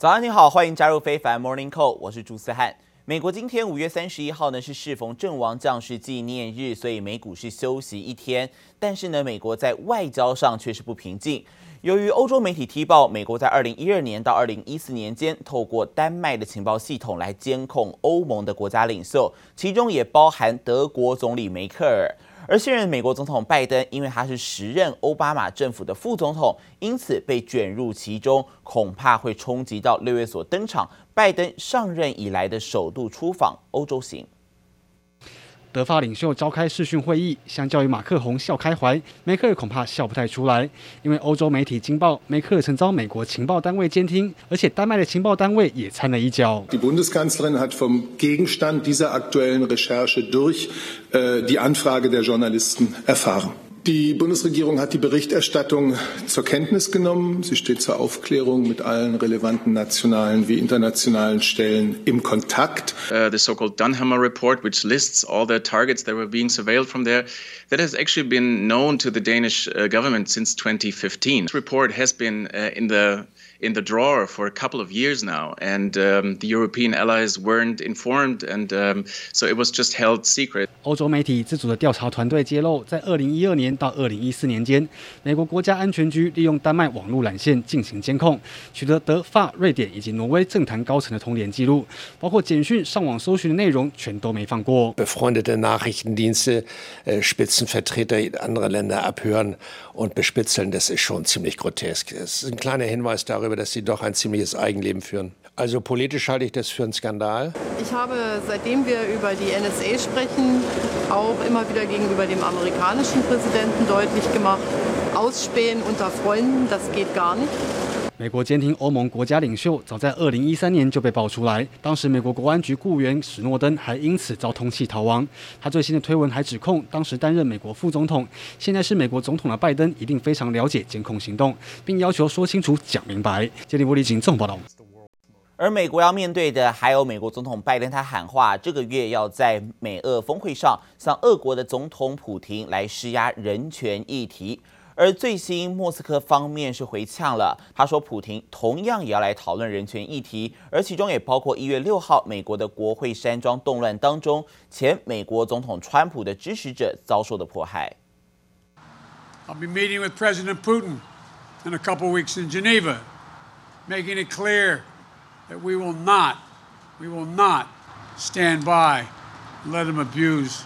早安，你好，欢迎加入非凡 Morning Call，我是朱思翰。美国今天五月三十一号呢是适逢阵亡将士纪念日，所以美股是休息一天。但是呢，美国在外交上却是不平静。由于欧洲媒体踢爆，美国在二零一二年到二零一四年间，透过丹麦的情报系统来监控欧盟的国家领袖，其中也包含德国总理梅克尔。而现任美国总统拜登，因为他是时任奥巴马政府的副总统，因此被卷入其中，恐怕会冲击到六月所登场拜登上任以来的首度出访欧洲行。德法领袖召开视讯会议，相较于马克宏笑开怀，梅克尔恐怕笑不太出来，因为欧洲媒体惊爆梅克尔曾遭美国情报单位监听，而且丹麦的情报单位也掺了一脚。Die Bundesregierung hat die Berichterstattung zur Kenntnis genommen. Sie steht zur Aufklärung mit allen relevanten nationalen wie internationalen Stellen im Kontakt. Uh, the so-called Dunhammer report, which lists all the targets that were being surveilled from there, that has actually been known to the Danish uh, government since 2015. This report has been uh, in the in the drawer for a couple of years now, and um, the European allies weren't informed, and um, so it was just held secret. 欧洲媒体自主的调查团队揭露，在二零一二年到二零一四年间，美国国家安全局利用丹麦网络缆线进行监控，取得德、法、瑞典以及挪威政坛高层的通联记录，包括简讯、上网搜寻的内容，全都没放过。Befreundete Nachrichtendienste, Spitzenvertreter anderer Länder abhören und bespitzeln, das ist schon ziemlich grotesk. Das ist ein kleiner Hinweis darüber. dass sie doch ein ziemliches Eigenleben führen. Also politisch halte ich das für einen Skandal. Ich habe, seitdem wir über die NSA sprechen, auch immer wieder gegenüber dem amerikanischen Präsidenten deutlich gemacht, Ausspähen unter Freunden, das geht gar nicht. 美国监听欧盟国家领袖，早在二零一三年就被爆出来。当时美国国安局雇员史诺登还因此遭通缉逃亡。他最新的推文还指控，当时担任美国副总统，现在是美国总统的拜登一定非常了解监控行动，并要求说清楚、讲明白。杰里波利金综合报道。而美国要面对的还有美国总统拜登，他喊话这个月要在美俄峰会上向俄国的总统普廷来施压人权议题。而最新，莫斯科方面是回呛了，他说，普亭同样也要来讨论人权议题，而其中也包括一月六号美国的国会山庄动乱当中，前美国总统川普的支持者遭受的迫害。I'll be meeting with President Putin in a couple weeks in Geneva, making it clear that we will not, we will not stand by let him abuse.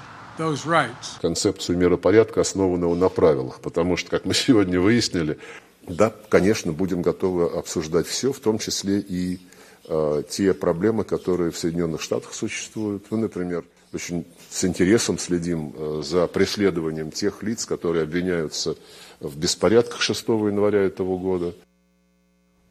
Концепцию миропорядка, основанного на правилах, потому что, как мы сегодня выяснили, да, конечно, будем готовы обсуждать все, в том числе и э, те проблемы, которые в Соединенных Штатах существуют. Мы, например, очень с интересом следим э, за преследованием тех лиц, которые обвиняются в беспорядках 6 января этого года.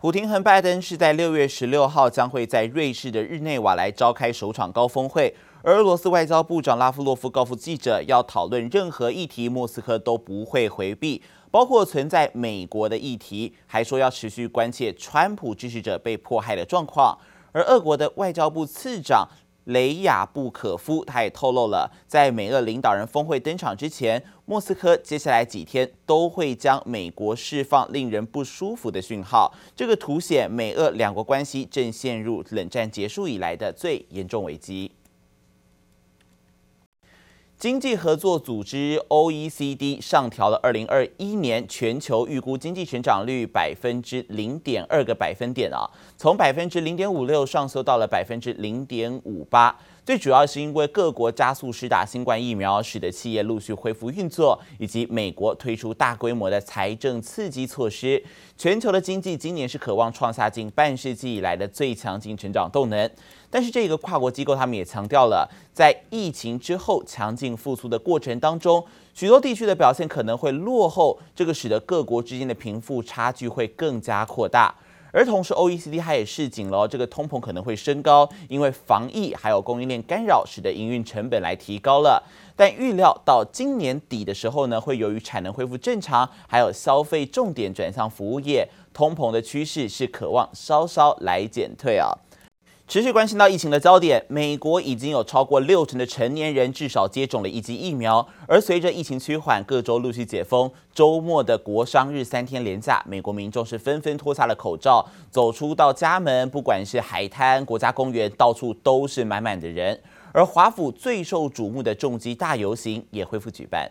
普亭和拜登是在六月十六号将会在瑞士的日内瓦来召开首场高峰会。 而俄罗斯外交部长拉夫洛夫告诉记者，要讨论任何议题，莫斯科都不会回避，包括存在美国的议题，还说要持续关切川普支持者被迫害的状况。而俄国的外交部次长雷亚布可夫他也透露了，在美俄领导人峰会登场之前，莫斯科接下来几天都会将美国释放令人不舒服的讯号，这个凸显美俄两国关系正陷入冷战结束以来的最严重危机。经济合作组织 OECD 上调了二零二一年全球预估经济成长率百分之零点二个百分点啊，从百分之零点五六上修到了百分之零点五八。最主要是因为各国加速施打新冠疫苗，使得企业陆续恢复运作，以及美国推出大规模的财政刺激措施。全球的经济今年是渴望创下近半世纪以来的最强劲成长动能。但是这个跨国机构他们也强调了，在疫情之后强劲复苏的过程当中，许多地区的表现可能会落后，这个使得各国之间的贫富差距会更加扩大。而同时，OECD 它也示警了，这个通膨可能会升高，因为防疫还有供应链干扰，使得营运成本来提高了。但预料到今年底的时候呢，会由于产能恢复正常，还有消费重点转向服务业，通膨的趋势是可望稍稍来减退啊。持续关心到疫情的焦点，美国已经有超过六成的成年人至少接种了一剂疫苗。而随着疫情趋缓，各州陆续解封，周末的国商日三天连假，美国民众是纷纷脱下了口罩，走出到家门，不管是海滩、国家公园，到处都是满满的人。而华府最受瞩目的重机大游行也恢复举办。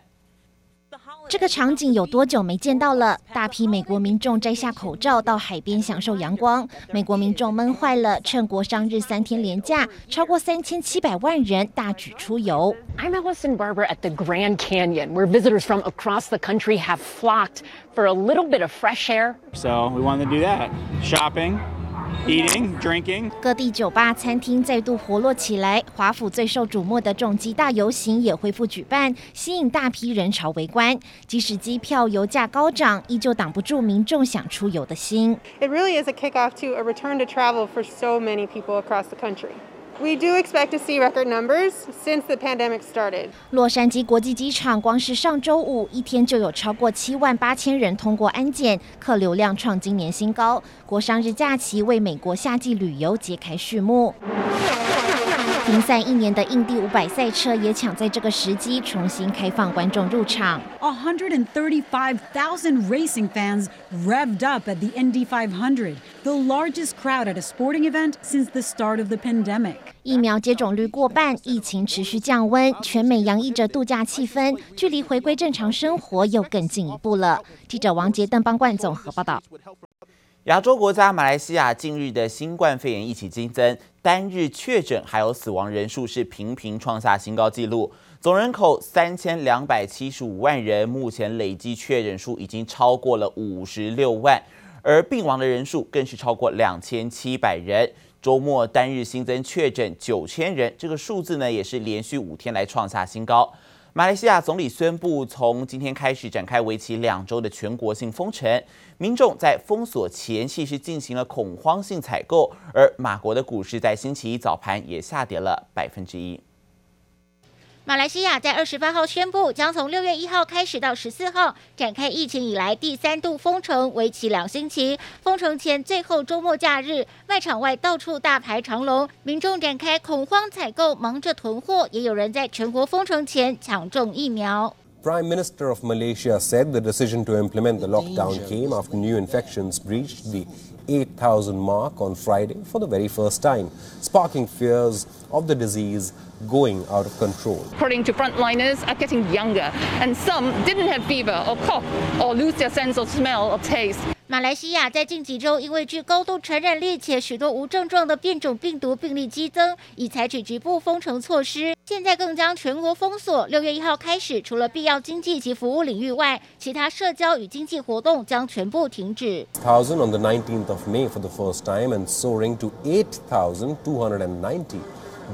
这个场景有多久没见到了？大批美国民众摘下口罩到海边享受阳光。美国民众闷坏了，趁国商日三天连假，超过三千七百万人大举出游。I'm Allison Barber at the Grand Canyon, where visitors from across the country have flocked for a little bit of fresh air. So we wanted to do that. Shopping. Eating, drinking. 各地酒吧、餐厅再度活络起来。华府最受瞩目的重机大游行也恢复举办，吸引大批人潮围观。即使机票、油价高涨，依旧挡不住民众想出游的心。It really is a kickoff to a return to travel for so many people across the country. We do expect to see record numbers since the pandemic started. 洛杉矶国际机场光是上周五一天就有超过七万八千人通过安检，客流量创今年新高。国商日假期为美国夏季旅游揭开序幕。停赛一年的印第五百赛车也抢在这个时机重新开放观众入场。135,000 racing fans revved up at the Indy 500, the largest crowd at a sporting event since the start of the pandemic. 疫苗接种率过半，疫情持续降温，全美洋溢着度假气氛，距离回归正常生活又更进一步了。记者王杰、邓邦冠综合报道。亚洲国家马来西亚近日的新冠肺炎疫情激增，单日确诊还有死亡人数是频频创下新高纪录，总人口三千两百七十五万人，目前累计确诊数已经超过了五十六万，而病亡的人数更是超过两千七百人。周末单日新增确诊九千人，这个数字呢也是连续五天来创下新高。马来西亚总理宣布，从今天开始展开为期两周的全国性封城。民众在封锁前夕是进行了恐慌性采购，而马国的股市在星期一早盘也下跌了百分之一。马来西亚在二十八号宣布，将从六月一号开始到十四号展开疫情以来第三度封城，为期两星期。封城前最后周末假日，卖场外到处大排长龙，民众展开恐慌采购，忙着囤货，也有人在全国封城前抢种疫苗。Prime Minister of Malaysia said the decision to implement the lockdown came after new infections breached the 8,000 mark on Friday for the very first time, sparking fears of the disease going out of control. According to frontliners, are getting younger, and some didn't have fever or cough or lose their sense of smell or taste. 马来西亚在近几周因为具高度传染力且许多无症状的变种病毒病例激增，已采取局部封城措施。 现在更将全国封锁。六月一号开始，除了必要经济及服务领域外，其他社交与经济活动将全部停止。Thousand on the nineteenth of May for the first time and soaring to eight thousand two hundred and ninety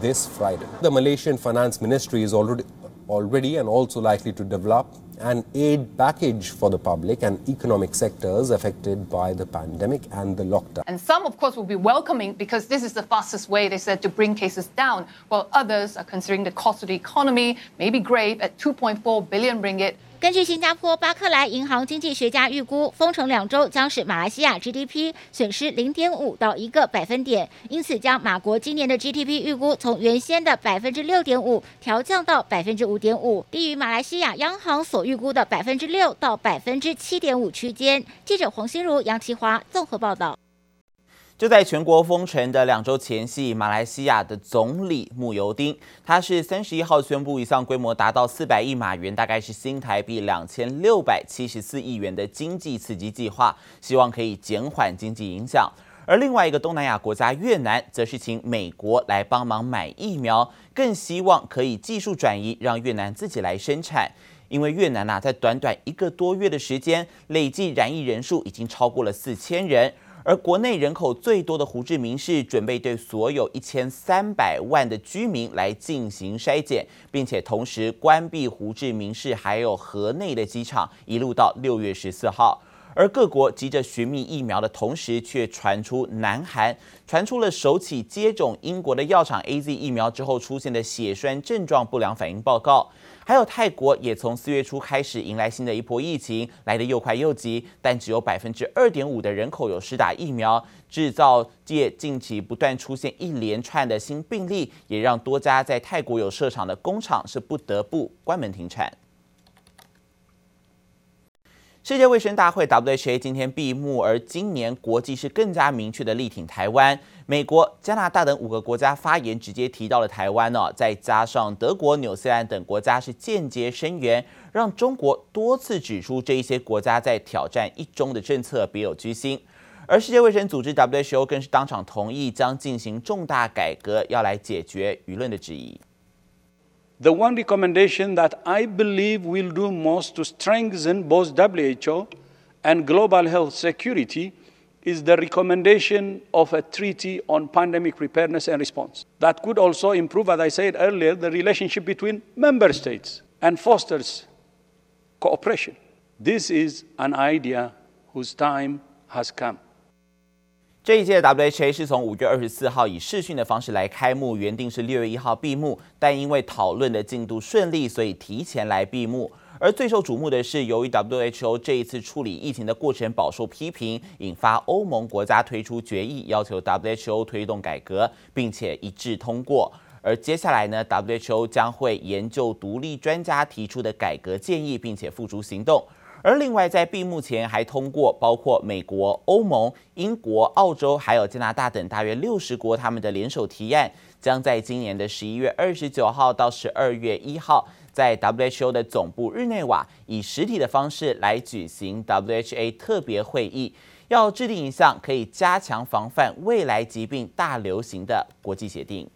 this Friday. The Malaysian Finance Ministry is already already and also likely to develop an aid package for the public and economic sectors affected by the pandemic and the lockdown. And some, of course, will be welcoming because this is the fastest way, they said, to bring cases down, while others are considering the cost of the economy may be grave at 2.4 billion ringgit. 根据新加坡巴克莱银行经济学家预估，封城两周将使马来西亚 GDP 损失零点五到一个百分点，因此将马国今年的 GDP 预估从原先的百分之六点五调降到百分之五点五，低于马来西亚央行所预估的百分之六到百分之七点五区间。记者黄心如、杨其华综合报道。就在全国封城的两周前夕，马来西亚的总理慕尤丁，他是三十一号宣布一项规模达到四百亿马元，大概是新台币两千六百七十四亿元的经济刺激计划，希望可以减缓经济影响。而另外一个东南亚国家越南，则是请美国来帮忙买疫苗，更希望可以技术转移，让越南自己来生产。因为越南呐、在短短一个多月的时间，累计染疫人数已经超过了四千人。而国内人口最多的胡志明市准备对所有一千三百万的居民来进行筛检，并且同时关闭胡志明市还有河内的机场，一路到六月十四号。而各国急着寻觅疫苗的同时，却传出南韩传出了首起接种英国的药厂 AZ 疫苗之后出现的血栓症状不良反应报告。还有泰国也从四月初开始迎来新的一波疫情，来得又快又急，但只有百分之二点五的人口有施打疫苗。制造业近期不断出现一连串的新病例，也让多家在泰国有设厂的工厂是不得不关门停产。世界卫生大会 （WHA） 今天闭幕，而今年国际是更加明确的力挺台湾。美国、加拿大等五个国家发言直接提到了台湾哦，再加上德国、纽西兰等国家是间接声援，让中国多次指出这一些国家在挑战一中的政策别有居心。而世界卫生组织 （WHO） 更是当场同意将进行重大改革，要来解决舆论的质疑。The one recommendation that I believe will do most to strengthen both WHO and global health security is the recommendation of a treaty on pandemic preparedness and response. That could also improve, as I said earlier, the relationship between member states and fosters cooperation. This is an idea whose time has come. 这一届的 WHA 是从五月二十四号以视讯的方式来开幕，原定是六月一号闭幕，但因为讨论的进度顺利，所以提前来闭幕。而最受瞩目的是，由于 WHO 这一次处理疫情的过程饱受批评，引发欧盟国家推出决议，要求 WHO 推动改革，并且一致通过。而接下来呢，WHO 将会研究独立专家提出的改革建议，并且付诸行动。而另外，在闭幕前还通过包括美国、欧盟、英国、澳洲还有加拿大等大约六十国他们的联手提案，将在今年的十一月二十九号到十二月一号，在 WHO 的总部日内瓦以实体的方式来举行 WHA 特别会议，要制定一项可以加强防范未来疾病大流行的国际协定。